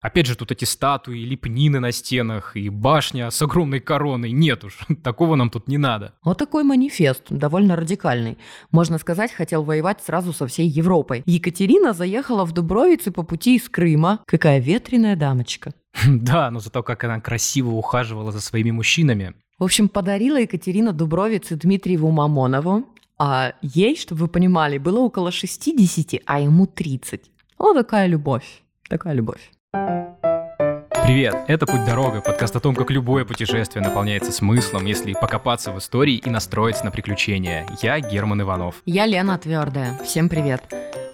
Опять же, тут эти статуи, лепнины на стенах и башня с огромной короной. Нет уж, такого нам тут не надо. Вот такой манифест, довольно радикальный. Можно сказать, хотел воевать сразу со всей Европой. Екатерина заехала в Дубровицы по пути из Крыма. Какая ветреная дамочка. Да, но зато как она красиво ухаживала за своими мужчинами. В общем, подарила Екатерина Дубровицы Дмитриеву Мамонову, а ей, чтобы вы понимали, было около 60, а ему 30. Вот такая любовь. Такая любовь. Привет, это «Путь-дорога», подкаст о том, как любое путешествие наполняется смыслом, если покопаться в истории и настроиться на приключения. Я Герман Иванов. Я Лена Твердая. Всем привет.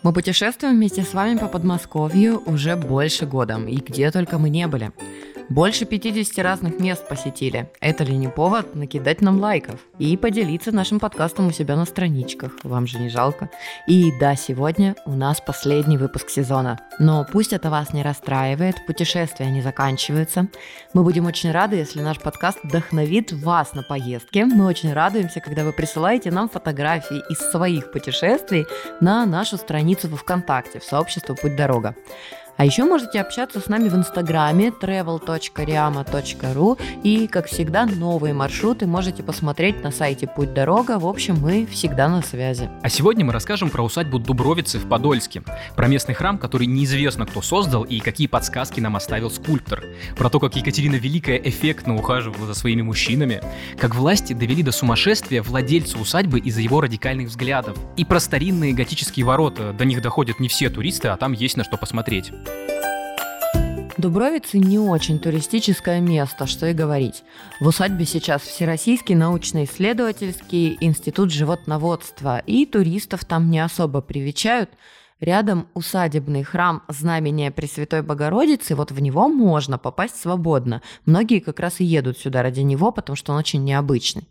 Мы путешествуем вместе с вами по Подмосковью уже больше года, и где только мы не были. Больше 50 разных мест посетили. Это ли не повод накидать нам лайков? И поделиться нашим подкастом у себя на страничках. Вам же не жалко. И да, сегодня у нас последний выпуск сезона. Но пусть это вас не расстраивает, путешествия не заканчиваются. Мы будем очень рады, если наш подкаст вдохновит вас на поездки. Мы очень радуемся, когда вы присылаете нам фотографии из своих путешествий на нашу страницу во ВКонтакте в сообщество «Путь дорога». А еще можете общаться с нами в инстаграме travel.riama.ru и, как всегда, новые маршруты можете посмотреть на сайте Путь Дорога. В общем, мы всегда на связи. А сегодня мы расскажем про усадьбу Дубровицы в Подольске, про местный храм, который неизвестно кто создал и какие подсказки нам оставил скульптор, про то, как Екатерина Великая эффектно ухаживала за своими мужчинами, как власти довели до сумасшествия владельца усадьбы из-за его радикальных взглядов, и про старинные готические ворота, до них доходят не все туристы, а там есть на что посмотреть. Дубровицы не очень туристическое место, что и говорить. В усадьбе сейчас Всероссийский научно-исследовательский институт животноводства, и туристов там не особо привечают. Рядом усадебный храм Знамения Пресвятой Богородицы, вот в него можно попасть свободно. Многие как раз и едут сюда ради него, потому что он очень необычный.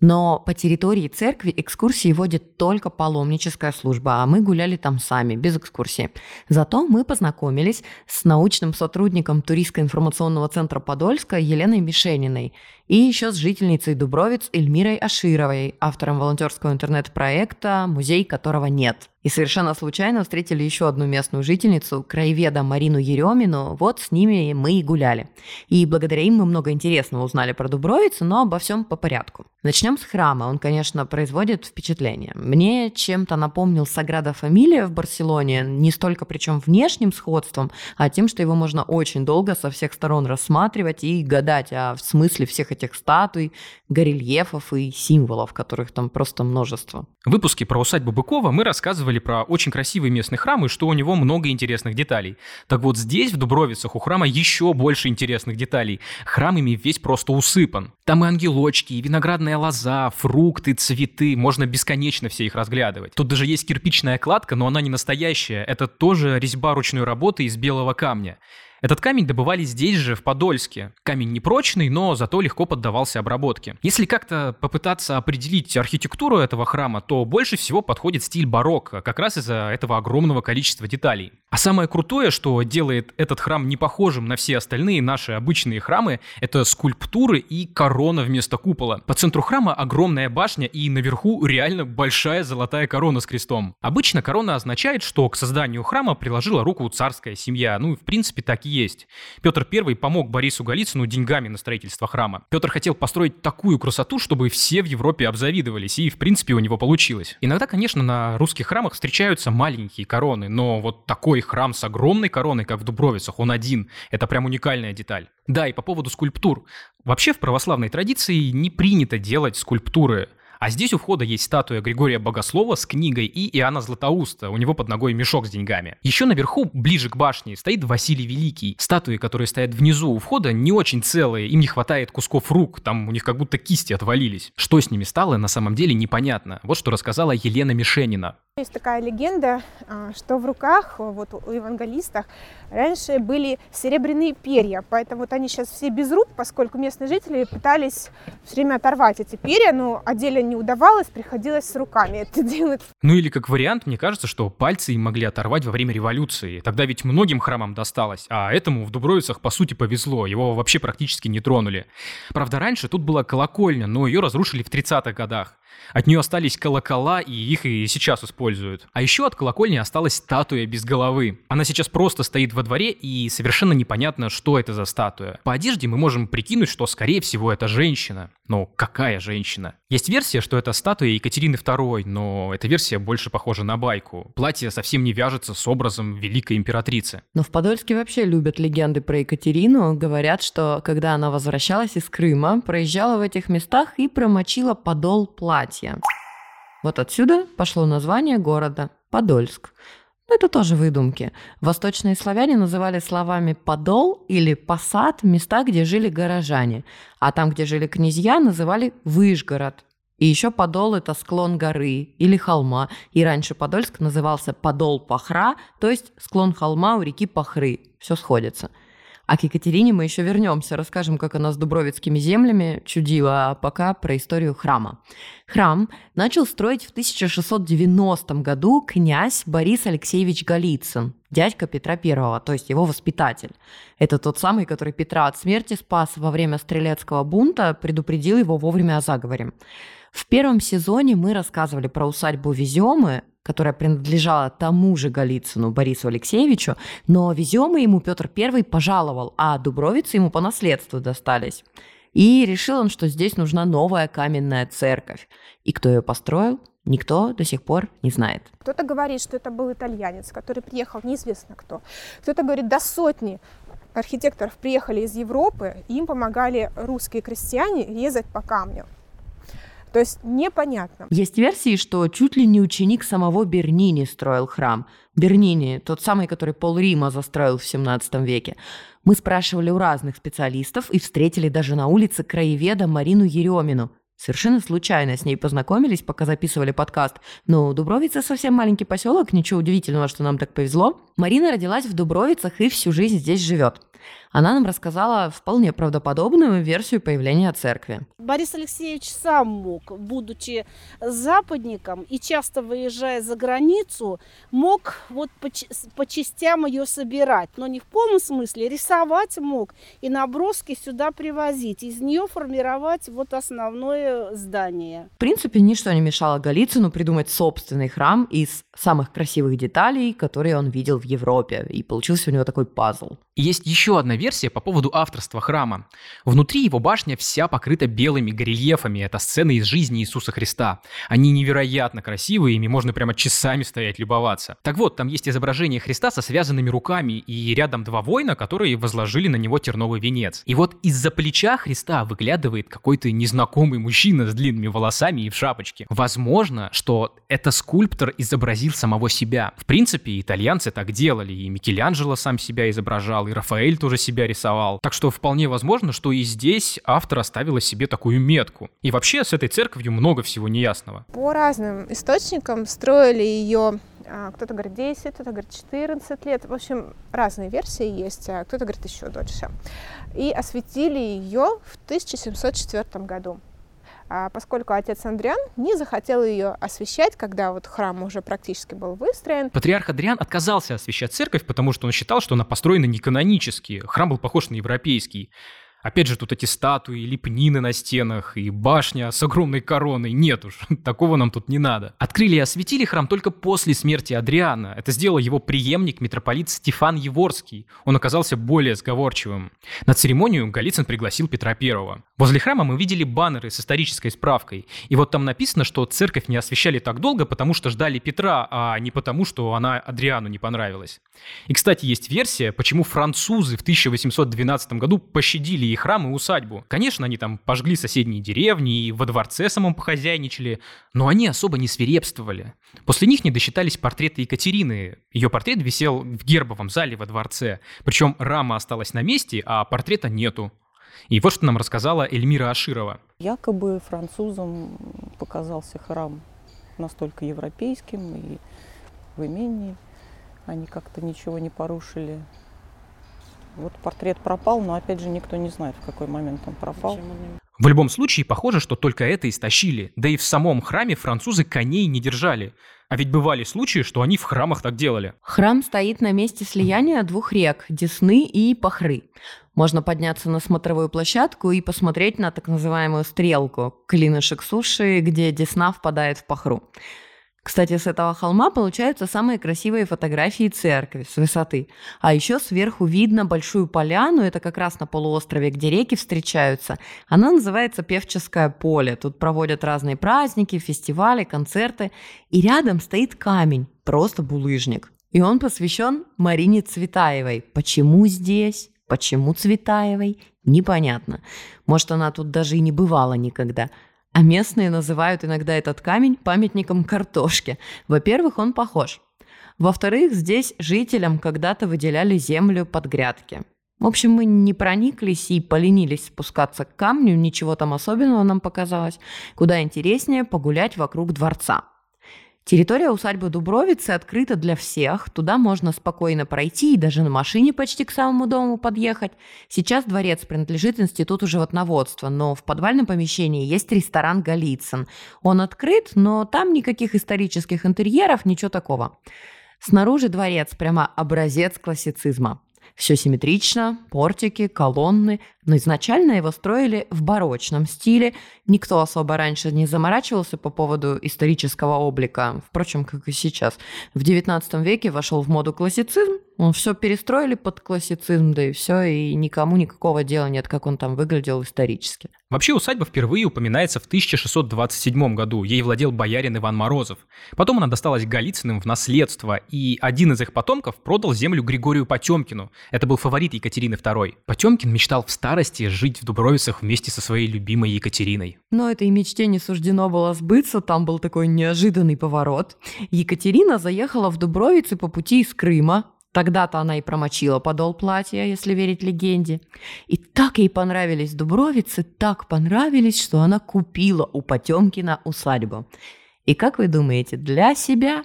Но по территории церкви экскурсии водит только паломническая служба, а мы гуляли там сами, без экскурсии. Зато мы познакомились с научным сотрудником Туристско-информационного центра Подольска Еленой Мишениной и еще с жительницей Дубровиц Эльмирой Ашировой, автором волонтерского интернет-проекта «Музей которого нет». И совершенно случайно встретили еще одну местную жительницу, краеведа Марину Еремину. Вот с ними мы и гуляли. И благодаря им мы много интересного узнали про Дубровицу, но обо всем по порядку. Начнем с храма. Он, конечно, производит впечатление. Мне чем-то напомнил Саграда Фамилия в Барселоне, не столько причем внешним сходством, а тем, что его можно очень долго со всех сторон рассматривать и гадать о смысле всех этих статуй, горельефов и символов, которых там просто множество. В выпуске про усадьбу Быкова мы рассказывали про очень красивый местный храм и что у него много интересных деталей. Так вот здесь, в Дубровицах, у храма еще больше интересных деталей. Храм ими весь просто усыпан. Там и ангелочки, и виноградная лоза, фрукты, цветы. Можно бесконечно все их разглядывать. Тут даже есть кирпичная кладка, но она не настоящая. Это тоже резьба ручной работы из белого камня. Этот камень добывали здесь же, в Подольске. Камень непрочный, но зато легко поддавался обработке. Если как-то попытаться определить архитектуру этого храма, то больше всего подходит стиль барокко, как раз из-за этого огромного количества деталей. А самое крутое, что делает этот храм не похожим на все остальные наши обычные храмы, это скульптуры и корона вместо купола. По центру храма огромная башня и наверху реально большая золотая корона с крестом. Обычно корона означает, что к созданию храма приложила руку царская семья. Ну, в принципе, так и есть. Петр I помог Борису Голицыну деньгами на строительство храма. Петр хотел построить такую красоту, чтобы все в Европе обзавидовались, и, в принципе, у него получилось. Иногда, конечно, на русских храмах встречаются маленькие короны, но вот такой храм с огромной короной, как в Дубровицах, он один. Это прям уникальная деталь. Да, и по поводу скульптур. Вообще в православной традиции не принято делать скульптуры а здесь у входа есть статуя Григория Богослова с книгой и Иоанна Златоуста. У него под ногой мешок с деньгами. Еще наверху, ближе к башне, стоит Василий Великий. Статуи, которые стоят внизу у входа, не очень целые. Им не хватает кусков рук. Там у них как будто кисти отвалились. Что с ними стало, на самом деле непонятно. Вот что рассказала Елена Мишенина. Есть такая легенда, а, что в руках вот у евангелистах раньше были серебряные перья, поэтому вот они сейчас все без рук, поскольку местные жители пытались все время оторвать эти перья, но отдельно не удавалось, приходилось с руками это делать. Ну или как вариант, мне кажется, что пальцы им могли оторвать во время революции. Тогда ведь многим храмам досталось, а этому в Дубровицах по сути повезло, его вообще практически не тронули. Правда, раньше тут была колокольня, но ее разрушили в 30-х годах. От нее остались колокола, и их и сейчас используют. А еще от колокольни осталась статуя без головы. Она сейчас просто стоит во дворе, и совершенно непонятно, что это за статуя. По одежде мы можем прикинуть, что, скорее всего, это женщина. Но какая женщина? Есть версия, что это статуя Екатерины II, но эта версия больше похожа на байку. Платье совсем не вяжется с образом великой императрицы. Но в Подольске вообще любят легенды про Екатерину. Говорят, что когда она возвращалась из Крыма, проезжала в этих местах и промочила подол платья. Вот отсюда пошло название города – Подольск. Но это тоже выдумки. Восточные славяне называли словами «подол» или «посад» места, где жили горожане, а там, где жили князья, называли «выжгород». И еще Подол – это склон горы или холма, и раньше Подольск назывался Подол Пахра, то есть склон холма у реки Пахры. Все сходится – а к Екатерине мы еще вернемся, расскажем, как она с дубровицкими землями чудила, а пока про историю храма. Храм начал строить в 1690 году князь Борис Алексеевич Голицын, дядька Петра I, то есть его воспитатель. Это тот самый, который Петра от смерти спас во время стрелецкого бунта, предупредил его вовремя о заговоре. В первом сезоне мы рассказывали про усадьбу Веземы, которая принадлежала тому же Голицыну Борису Алексеевичу, но Веземы ему Петр I пожаловал, а Дубровицы ему по наследству достались. И решил он, что здесь нужна новая каменная церковь. И кто ее построил, никто до сих пор не знает. Кто-то говорит, что это был итальянец, который приехал, неизвестно кто. Кто-то говорит, до сотни архитекторов приехали из Европы, им помогали русские крестьяне резать по камню. То есть непонятно. Есть версии, что чуть ли не ученик самого Бернини строил храм. Бернини, тот самый, который пол Рима застроил в 17 веке. Мы спрашивали у разных специалистов и встретили даже на улице краеведа Марину Еремину. Совершенно случайно с ней познакомились, пока записывали подкаст. Но Дубровица совсем маленький поселок, ничего удивительного, что нам так повезло. Марина родилась в Дубровицах и всю жизнь здесь живет. Она нам рассказала вполне правдоподобную версию появления церкви. Борис Алексеевич сам мог, будучи западником и часто выезжая за границу, мог вот по, по частям ее собирать, но не в полном смысле, рисовать мог и наброски сюда привозить, из нее формировать вот основное здание. В принципе, ничто не мешало Голицыну придумать собственный храм из самых красивых деталей, которые он видел в Европе, и получился у него такой пазл. Есть еще одна версия по поводу авторства храма. Внутри его башня вся покрыта белыми горельефами. Это сцены из жизни Иисуса Христа. Они невероятно красивые, ими можно прямо часами стоять любоваться. Так вот, там есть изображение Христа со связанными руками и рядом два воина, которые возложили на него терновый венец. И вот из-за плеча Христа выглядывает какой-то незнакомый мужчина с длинными волосами и в шапочке. Возможно, что это скульптор изобразил самого себя. В принципе, итальянцы так делали, и Микеланджело сам себя изображал, и Рафаэль тоже себя рисовал. Так что вполне возможно, что и здесь автор оставила себе такую метку. И вообще с этой церковью много всего неясного. По разным источникам строили ее а, кто-то говорит 10, кто-то говорит 14 лет. В общем, разные версии есть, а кто-то говорит еще дольше. И осветили ее в 1704 году. А поскольку отец Андриан не захотел ее освещать, когда вот храм уже практически был выстроен. Патриарх Адриан отказался освещать церковь, потому что он считал, что она построена не канонически. Храм был похож на европейский. Опять же, тут эти статуи, лепнины на стенах и башня с огромной короной. Нет уж, такого нам тут не надо. Открыли и осветили храм только после смерти Адриана. Это сделал его преемник, митрополит Стефан Еворский. Он оказался более сговорчивым. На церемонию Голицын пригласил Петра I. Возле храма мы видели баннеры с исторической справкой. И вот там написано, что церковь не освещали так долго, потому что ждали Петра, а не потому, что она Адриану не понравилась. И, кстати, есть версия, почему французы в 1812 году пощадили и храм, и усадьбу. Конечно, они там пожгли соседние деревни и во дворце самом похозяйничали, но они особо не свирепствовали. После них не досчитались портреты Екатерины. Ее портрет висел в гербовом зале во дворце. Причем рама осталась на месте, а портрета нету. И вот что нам рассказала Эльмира Аширова. Якобы французам показался храм настолько европейским и в имении. Они как-то ничего не порушили вот портрет пропал, но опять же никто не знает, в какой момент он пропал. В любом случае, похоже, что только это истощили. Да и в самом храме французы коней не держали. А ведь бывали случаи, что они в храмах так делали. Храм стоит на месте слияния двух рек – Десны и Пахры. Можно подняться на смотровую площадку и посмотреть на так называемую стрелку – клинышек суши, где Десна впадает в Пахру. Кстати, с этого холма получаются самые красивые фотографии церкви с высоты. А еще сверху видно большую поляну, это как раз на полуострове, где реки встречаются. Она называется Певческое поле. Тут проводят разные праздники, фестивали, концерты. И рядом стоит камень, просто булыжник. И он посвящен Марине Цветаевой. Почему здесь? Почему Цветаевой? Непонятно. Может, она тут даже и не бывала никогда – а местные называют иногда этот камень памятником картошки. Во-первых, он похож. Во-вторых, здесь жителям когда-то выделяли землю под грядки. В общем, мы не прониклись и поленились спускаться к камню, ничего там особенного нам показалось. Куда интереснее погулять вокруг дворца. Территория усадьбы Дубровицы открыта для всех, туда можно спокойно пройти и даже на машине почти к самому дому подъехать. Сейчас дворец принадлежит Институту животноводства, но в подвальном помещении есть ресторан «Голицын». Он открыт, но там никаких исторических интерьеров, ничего такого. Снаружи дворец прямо образец классицизма. Все симметрично, портики, колонны, но изначально его строили в барочном стиле. Никто особо раньше не заморачивался по поводу исторического облика, впрочем, как и сейчас. В XIX веке вошел в моду классицизм, он все перестроили под классицизм, да и все, и никому никакого дела нет, как он там выглядел исторически. Вообще усадьба впервые упоминается в 1627 году. Ей владел боярин Иван Морозов. Потом она досталась Голицыным в наследство, и один из их потомков продал землю Григорию Потемкину. Это был фаворит Екатерины II. Потемкин мечтал в старости жить в Дубровицах вместе со своей любимой Екатериной. Но этой мечте не суждено было сбыться, там был такой неожиданный поворот. Екатерина заехала в Дубровицы по пути из Крыма, Тогда-то она и промочила подол платья, если верить легенде. И так ей понравились Дубровицы, так понравились, что она купила у Потемкина усадьбу. И как вы думаете, для себя?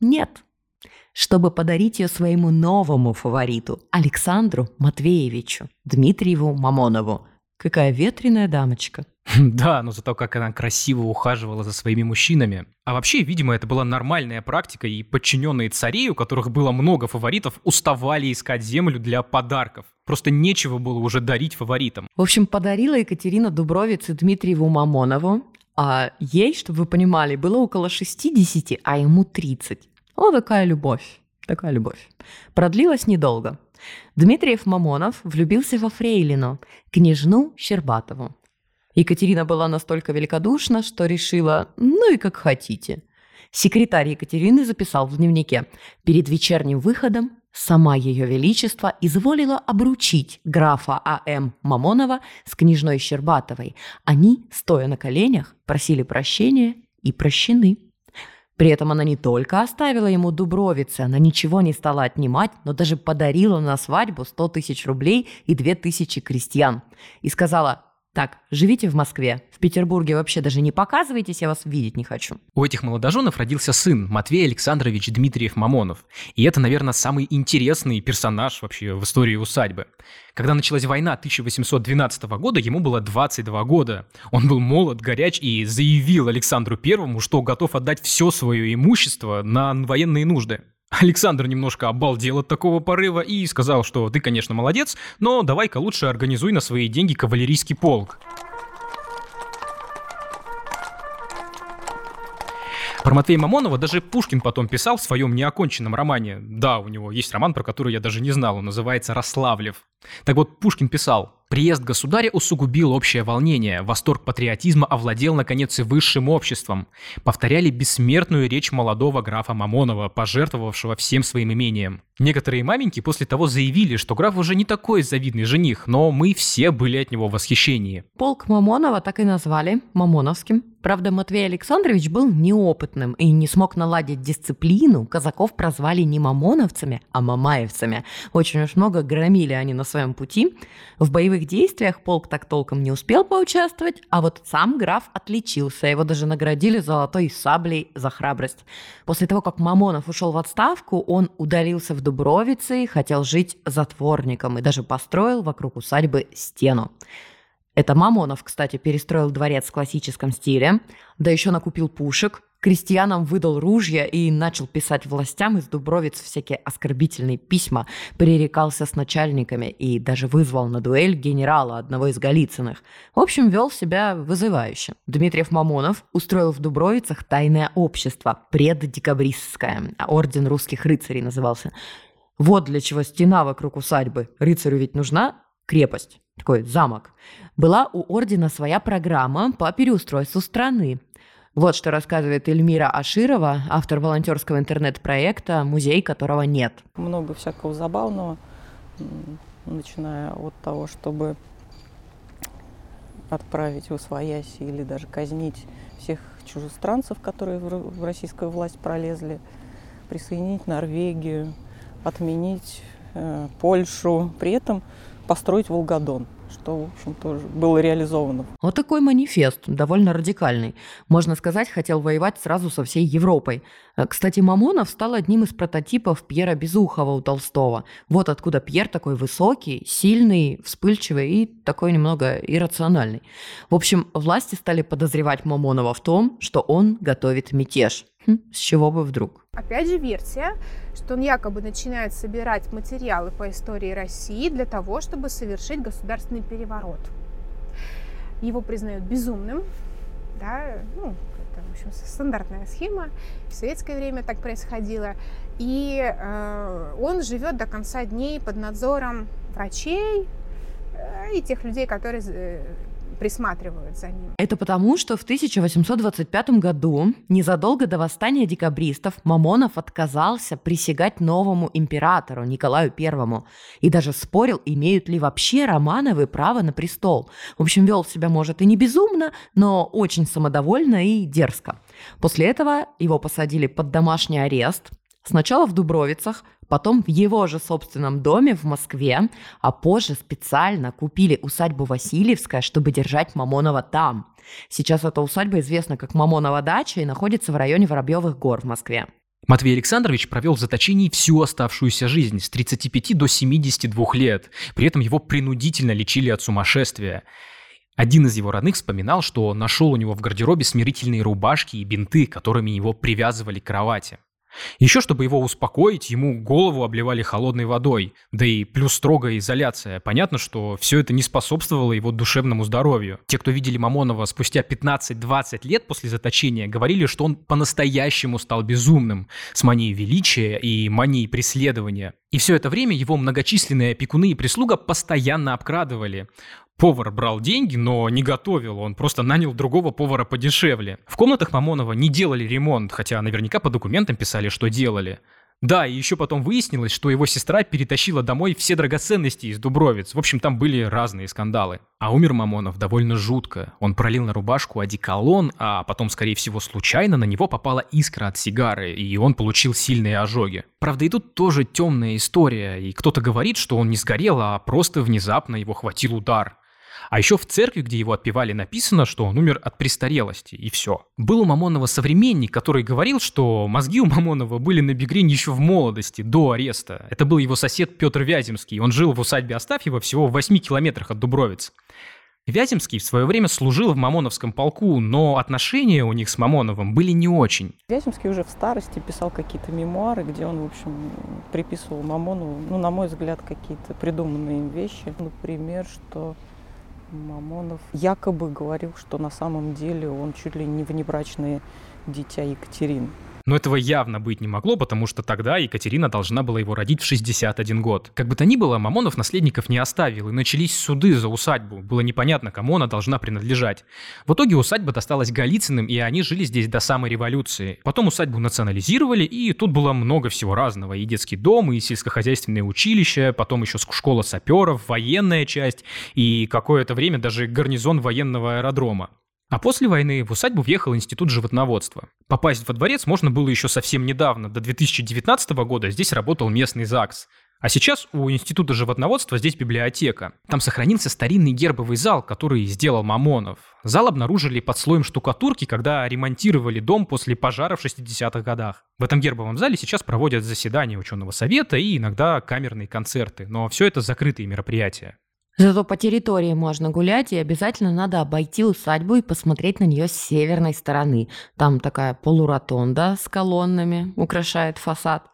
Нет. Чтобы подарить ее своему новому фавориту, Александру Матвеевичу, Дмитриеву Мамонову. Какая ветреная дамочка. Да, но зато как она красиво ухаживала за своими мужчинами. А вообще, видимо, это была нормальная практика, и подчиненные царей, у которых было много фаворитов, уставали искать землю для подарков. Просто нечего было уже дарить фаворитам. В общем, подарила Екатерина Дубровец и Дмитриеву Мамонову, а ей, чтобы вы понимали, было около 60, а ему 30. Вот такая любовь. Такая любовь. Продлилась недолго. Дмитриев Мамонов влюбился во Фрейлину, княжну Щербатову. Екатерина была настолько великодушна, что решила «ну и как хотите». Секретарь Екатерины записал в дневнике «Перед вечерним выходом сама ее величество изволила обручить графа А.М. Мамонова с княжной Щербатовой. Они, стоя на коленях, просили прощения и прощены». При этом она не только оставила ему дубровицы, она ничего не стала отнимать, но даже подарила на свадьбу 100 тысяч рублей и 2 тысячи крестьян. И сказала, так, живите в Москве. В Петербурге вообще даже не показывайтесь, я вас видеть не хочу. У этих молодоженов родился сын Матвей Александрович Дмитриев Мамонов. И это, наверное, самый интересный персонаж вообще в истории усадьбы. Когда началась война 1812 года, ему было 22 года. Он был молод, горяч и заявил Александру Первому, что готов отдать все свое имущество на военные нужды. Александр немножко обалдел от такого порыва и сказал, что ты, конечно, молодец, но давай-ка лучше организуй на свои деньги кавалерийский полк. Про Матвея Мамонова даже Пушкин потом писал в своем неоконченном романе. Да, у него есть роман, про который я даже не знал, он называется «Рославлев». Так вот, Пушкин писал, Приезд государя усугубил общее волнение, восторг патриотизма овладел, наконец, и высшим обществом. Повторяли бессмертную речь молодого графа Мамонова, пожертвовавшего всем своим имением. Некоторые маменьки после того заявили, что граф уже не такой завидный жених, но мы все были от него в восхищении. Полк Мамонова так и назвали – Мамоновским. Правда, Матвей Александрович был неопытным и не смог наладить дисциплину. Казаков прозвали не мамоновцами, а мамаевцами. Очень уж много громили они на своем пути. В боевых действиях полк так толком не успел поучаствовать, а вот сам граф отличился. Его даже наградили золотой саблей за храбрость. После того, как Мамонов ушел в отставку, он удалился в Дубровице и хотел жить затворником и даже построил вокруг усадьбы стену. Это Мамонов, кстати, перестроил дворец в классическом стиле, да еще накупил пушек, крестьянам выдал ружья и начал писать властям из Дубровиц всякие оскорбительные письма, пререкался с начальниками и даже вызвал на дуэль генерала одного из Голицыных. В общем, вел себя вызывающе. Дмитриев Мамонов устроил в Дубровицах тайное общество, преддекабристское, а орден русских рыцарей назывался. Вот для чего стена вокруг усадьбы. Рыцарю ведь нужна крепость, такой замок. Была у ордена своя программа по переустройству страны. Вот что рассказывает Эльмира Аширова, автор волонтерского интернет-проекта, музей которого нет. Много всякого забавного, начиная от того, чтобы отправить в Освоясь или даже казнить всех чужестранцев, которые в российскую власть пролезли, присоединить Норвегию, отменить э, Польшу, при этом построить Волгодон что, в общем, тоже было реализовано. Вот такой манифест, довольно радикальный. Можно сказать, хотел воевать сразу со всей Европой. Э, кстати, Мамонов стал одним из прототипов Пьера Безухова у Толстого. Вот откуда Пьер такой высокий, сильный, вспыльчивый и такой немного иррациональный. В общем, власти стали подозревать Мамонова в том, что он готовит мятеж. С чего бы вдруг? Опять же версия, что он якобы начинает собирать материалы по истории России для того, чтобы совершить государственный переворот. Его признают безумным, да, ну, это, в общем, стандартная схема, в советское время так происходило, и э, он живет до конца дней под надзором врачей э, и тех людей, которые э, присматривают за ним. Это потому, что в 1825 году, незадолго до восстания декабристов, Мамонов отказался присягать новому императору Николаю Первому и даже спорил, имеют ли вообще Романовы право на престол. В общем, вел себя, может, и не безумно, но очень самодовольно и дерзко. После этого его посадили под домашний арест, Сначала в Дубровицах, потом в его же собственном доме в Москве, а позже специально купили усадьбу Васильевская, чтобы держать Мамонова там. Сейчас эта усадьба известна как Мамонова дача и находится в районе Воробьевых гор в Москве. Матвей Александрович провел в заточении всю оставшуюся жизнь с 35 до 72 лет. При этом его принудительно лечили от сумасшествия. Один из его родных вспоминал, что нашел у него в гардеробе смирительные рубашки и бинты, которыми его привязывали к кровати. Еще, чтобы его успокоить, ему голову обливали холодной водой, да и плюс строгая изоляция. Понятно, что все это не способствовало его душевному здоровью. Те, кто видели Мамонова спустя 15-20 лет после заточения, говорили, что он по-настоящему стал безумным, с манией величия и манией преследования. И все это время его многочисленные опекуны и прислуга постоянно обкрадывали. Повар брал деньги, но не готовил, он просто нанял другого повара подешевле. В комнатах Мамонова не делали ремонт, хотя наверняка по документам писали, что делали. Да, и еще потом выяснилось, что его сестра перетащила домой все драгоценности из Дубровиц. В общем, там были разные скандалы. А умер Мамонов довольно жутко. Он пролил на рубашку одеколон, а потом, скорее всего, случайно на него попала искра от сигары, и он получил сильные ожоги. Правда, и тут тоже темная история, и кто-то говорит, что он не сгорел, а просто внезапно его хватил удар. А еще в церкви, где его отпевали, написано, что он умер от престарелости, и все. Был у Мамонова современник, который говорил, что мозги у Мамонова были на Бегрень еще в молодости, до ареста. Это был его сосед Петр Вяземский. Он жил в усадьбе Остафьева всего в 8 километрах от Дубровиц. Вяземский в свое время служил в Мамоновском полку, но отношения у них с Мамоновым были не очень. Вяземский уже в старости писал какие-то мемуары, где он, в общем, приписывал Мамонову, ну, на мой взгляд, какие-то придуманные им вещи. Например, что Мамонов якобы говорил, что на самом деле он чуть ли не внебрачное дитя Екатерины. Но этого явно быть не могло, потому что тогда Екатерина должна была его родить в 61 год. Как бы то ни было, Мамонов наследников не оставил, и начались суды за усадьбу. Было непонятно, кому она должна принадлежать. В итоге усадьба досталась Голицыным, и они жили здесь до самой революции. Потом усадьбу национализировали, и тут было много всего разного. И детский дом, и сельскохозяйственное училище, потом еще школа саперов, военная часть, и какое-то время даже гарнизон военного аэродрома. А после войны в усадьбу въехал Институт животноводства. Попасть во дворец можно было еще совсем недавно. До 2019 года здесь работал местный ЗАГС. А сейчас у Института животноводства здесь библиотека. Там сохранился старинный гербовый зал, который сделал Мамонов. Зал обнаружили под слоем штукатурки, когда ремонтировали дом после пожара в 60-х годах. В этом гербовом зале сейчас проводят заседания ученого совета и иногда камерные концерты, но все это закрытые мероприятия. Зато по территории можно гулять, и обязательно надо обойти усадьбу и посмотреть на нее с северной стороны. Там такая полуротонда с колоннами украшает фасад.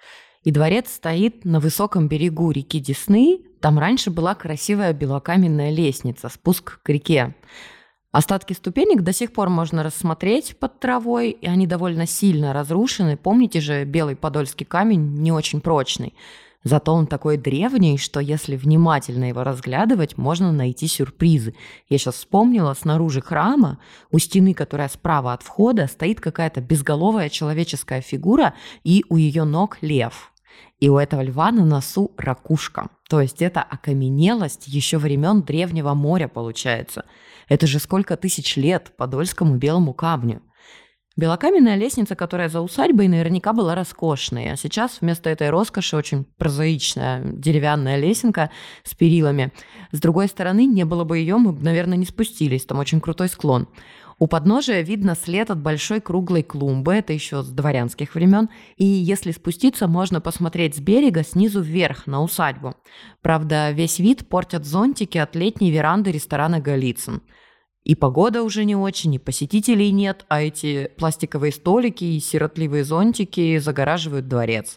И дворец стоит на высоком берегу реки Десны. Там раньше была красивая белокаменная лестница, спуск к реке. Остатки ступенек до сих пор можно рассмотреть под травой, и они довольно сильно разрушены. Помните же, белый подольский камень не очень прочный. Зато он такой древний, что если внимательно его разглядывать, можно найти сюрпризы. Я сейчас вспомнила, снаружи храма, у стены, которая справа от входа, стоит какая-то безголовая человеческая фигура, и у ее ног лев. И у этого льва на носу ракушка. То есть это окаменелость еще времен Древнего моря получается. Это же сколько тысяч лет подольскому белому камню. Белокаменная лестница, которая за усадьбой, наверняка была роскошной, а сейчас вместо этой роскоши очень прозаичная деревянная лесенка с перилами. С другой стороны, не было бы ее, мы бы, наверное, не спустились, там очень крутой склон. У подножия видно след от большой круглой клумбы, это еще с дворянских времен, и если спуститься, можно посмотреть с берега снизу вверх на усадьбу. Правда, весь вид портят зонтики от летней веранды ресторана «Голицын». И погода уже не очень, и посетителей нет, а эти пластиковые столики и сиротливые зонтики загораживают дворец.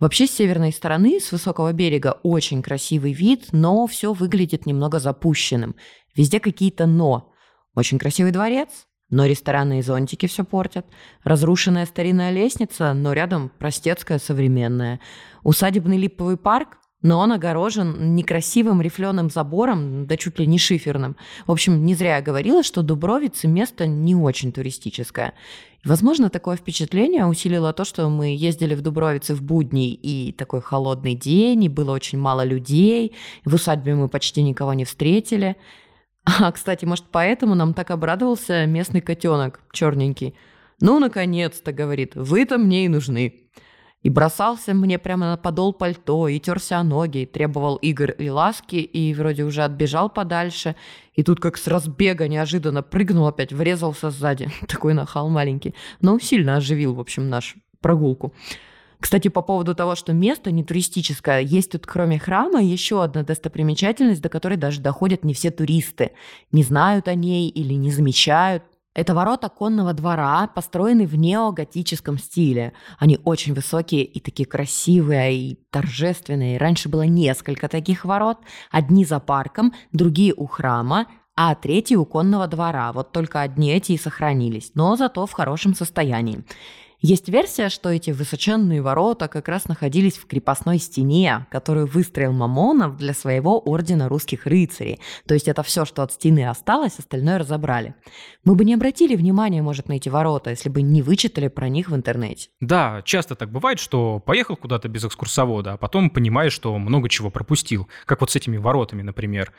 Вообще с северной стороны, с высокого берега, очень красивый вид, но все выглядит немного запущенным. Везде какие-то «но». Очень красивый дворец, но рестораны и зонтики все портят. Разрушенная старинная лестница, но рядом простецкая современная. Усадебный липовый парк, но он огорожен некрасивым рифленым забором, да чуть ли не шиферным. В общем, не зря я говорила, что Дубровицы место не очень туристическое. Возможно, такое впечатление усилило то, что мы ездили в Дубровицы в будни, и такой холодный день, и было очень мало людей, в усадьбе мы почти никого не встретили. А, кстати, может, поэтому нам так обрадовался местный котенок, черненький. «Ну, наконец-то», — говорит, — «вы-то мне и нужны» и бросался мне прямо на подол пальто, и терся о ноги, и требовал игр и ласки, и вроде уже отбежал подальше, и тут как с разбега неожиданно прыгнул опять, врезался сзади. Такой нахал маленький. Но сильно оживил, в общем, наш прогулку. Кстати, по поводу того, что место не туристическое, есть тут кроме храма еще одна достопримечательность, до которой даже доходят не все туристы. Не знают о ней или не замечают. Это ворота конного двора, построены в неоготическом стиле. Они очень высокие и такие красивые и торжественные. Раньше было несколько таких ворот. Одни за парком, другие у храма, а третий у конного двора. Вот только одни эти и сохранились, но зато в хорошем состоянии. Есть версия, что эти высоченные ворота как раз находились в крепостной стене, которую выстроил Мамонов для своего ордена русских рыцарей. То есть это все, что от стены осталось, остальное разобрали. Мы бы не обратили внимания, может, на эти ворота, если бы не вычитали про них в интернете. Да, часто так бывает, что поехал куда-то без экскурсовода, а потом понимаешь, что много чего пропустил. Как вот с этими воротами, например.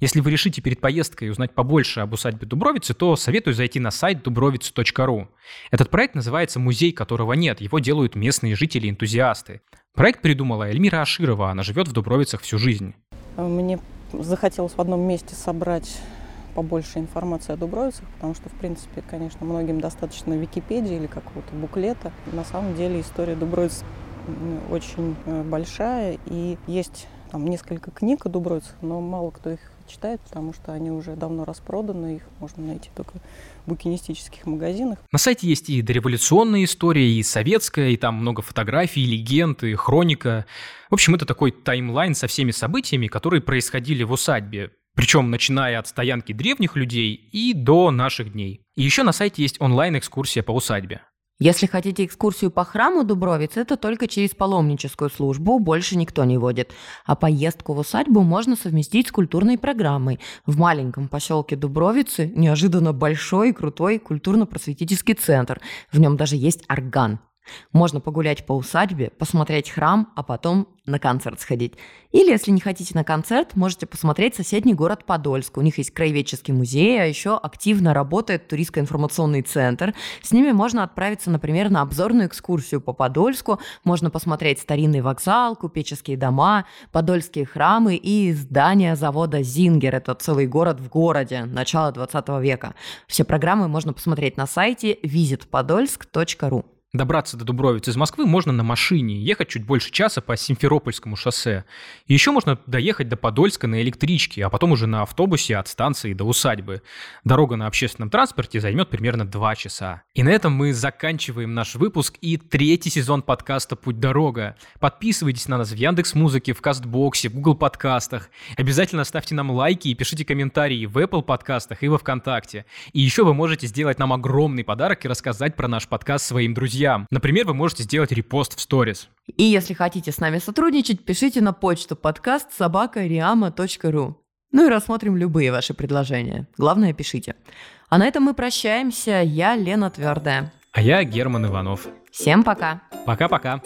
Если вы решите перед поездкой узнать побольше об усадьбе Дубровицы, то советую зайти на сайт dubroviцы.ru. Этот проект называется «Музей, которого нет». Его делают местные жители-энтузиасты. Проект придумала Эльмира Аширова. Она живет в Дубровицах всю жизнь. Мне захотелось в одном месте собрать побольше информации о Дубровицах, потому что, в принципе, конечно, многим достаточно Википедии или какого-то буклета. На самом деле история Дубровиц очень э, большая, и есть там несколько книг о Дубровицах, но мало кто их читает, потому что они уже давно распроданы, их можно найти только в букинистических магазинах. На сайте есть и дореволюционная история, и советская, и там много фотографий, легенд, и хроника. В общем, это такой таймлайн со всеми событиями, которые происходили в усадьбе. Причем начиная от стоянки древних людей и до наших дней. И еще на сайте есть онлайн-экскурсия по усадьбе. Если хотите экскурсию по храму Дубровиц, это только через паломническую службу, больше никто не водит. А поездку в усадьбу можно совместить с культурной программой. В маленьком поселке Дубровицы неожиданно большой и крутой культурно-просветительский центр. В нем даже есть орган. Можно погулять по усадьбе, посмотреть храм, а потом на концерт сходить. Или, если не хотите на концерт, можете посмотреть соседний город Подольск. У них есть краеведческий музей, а еще активно работает туристско-информационный центр. С ними можно отправиться, например, на обзорную экскурсию по Подольску. Можно посмотреть старинный вокзал, купеческие дома, подольские храмы и здание завода «Зингер». Это целый город в городе, начала 20 века. Все программы можно посмотреть на сайте visitpodolsk.ru. Добраться до Дубровицы из Москвы можно на машине, ехать чуть больше часа по Симферопольскому шоссе. И еще можно доехать до Подольска на электричке, а потом уже на автобусе от станции до усадьбы. Дорога на общественном транспорте займет примерно 2 часа. И на этом мы заканчиваем наш выпуск и третий сезон подкаста «Путь дорога». Подписывайтесь на нас в Яндекс Музыке, в Кастбоксе, в Google подкастах. Обязательно ставьте нам лайки и пишите комментарии в Apple подкастах и во Вконтакте. И еще вы можете сделать нам огромный подарок и рассказать про наш подкаст своим друзьям друзьям. Например, вы можете сделать репост в сторис. И если хотите с нами сотрудничать, пишите на почту подкаст собакариама.ру. Ну и рассмотрим любые ваши предложения. Главное, пишите. А на этом мы прощаемся. Я Лена Твердая. А я Герман Иванов. Всем пока. Пока-пока.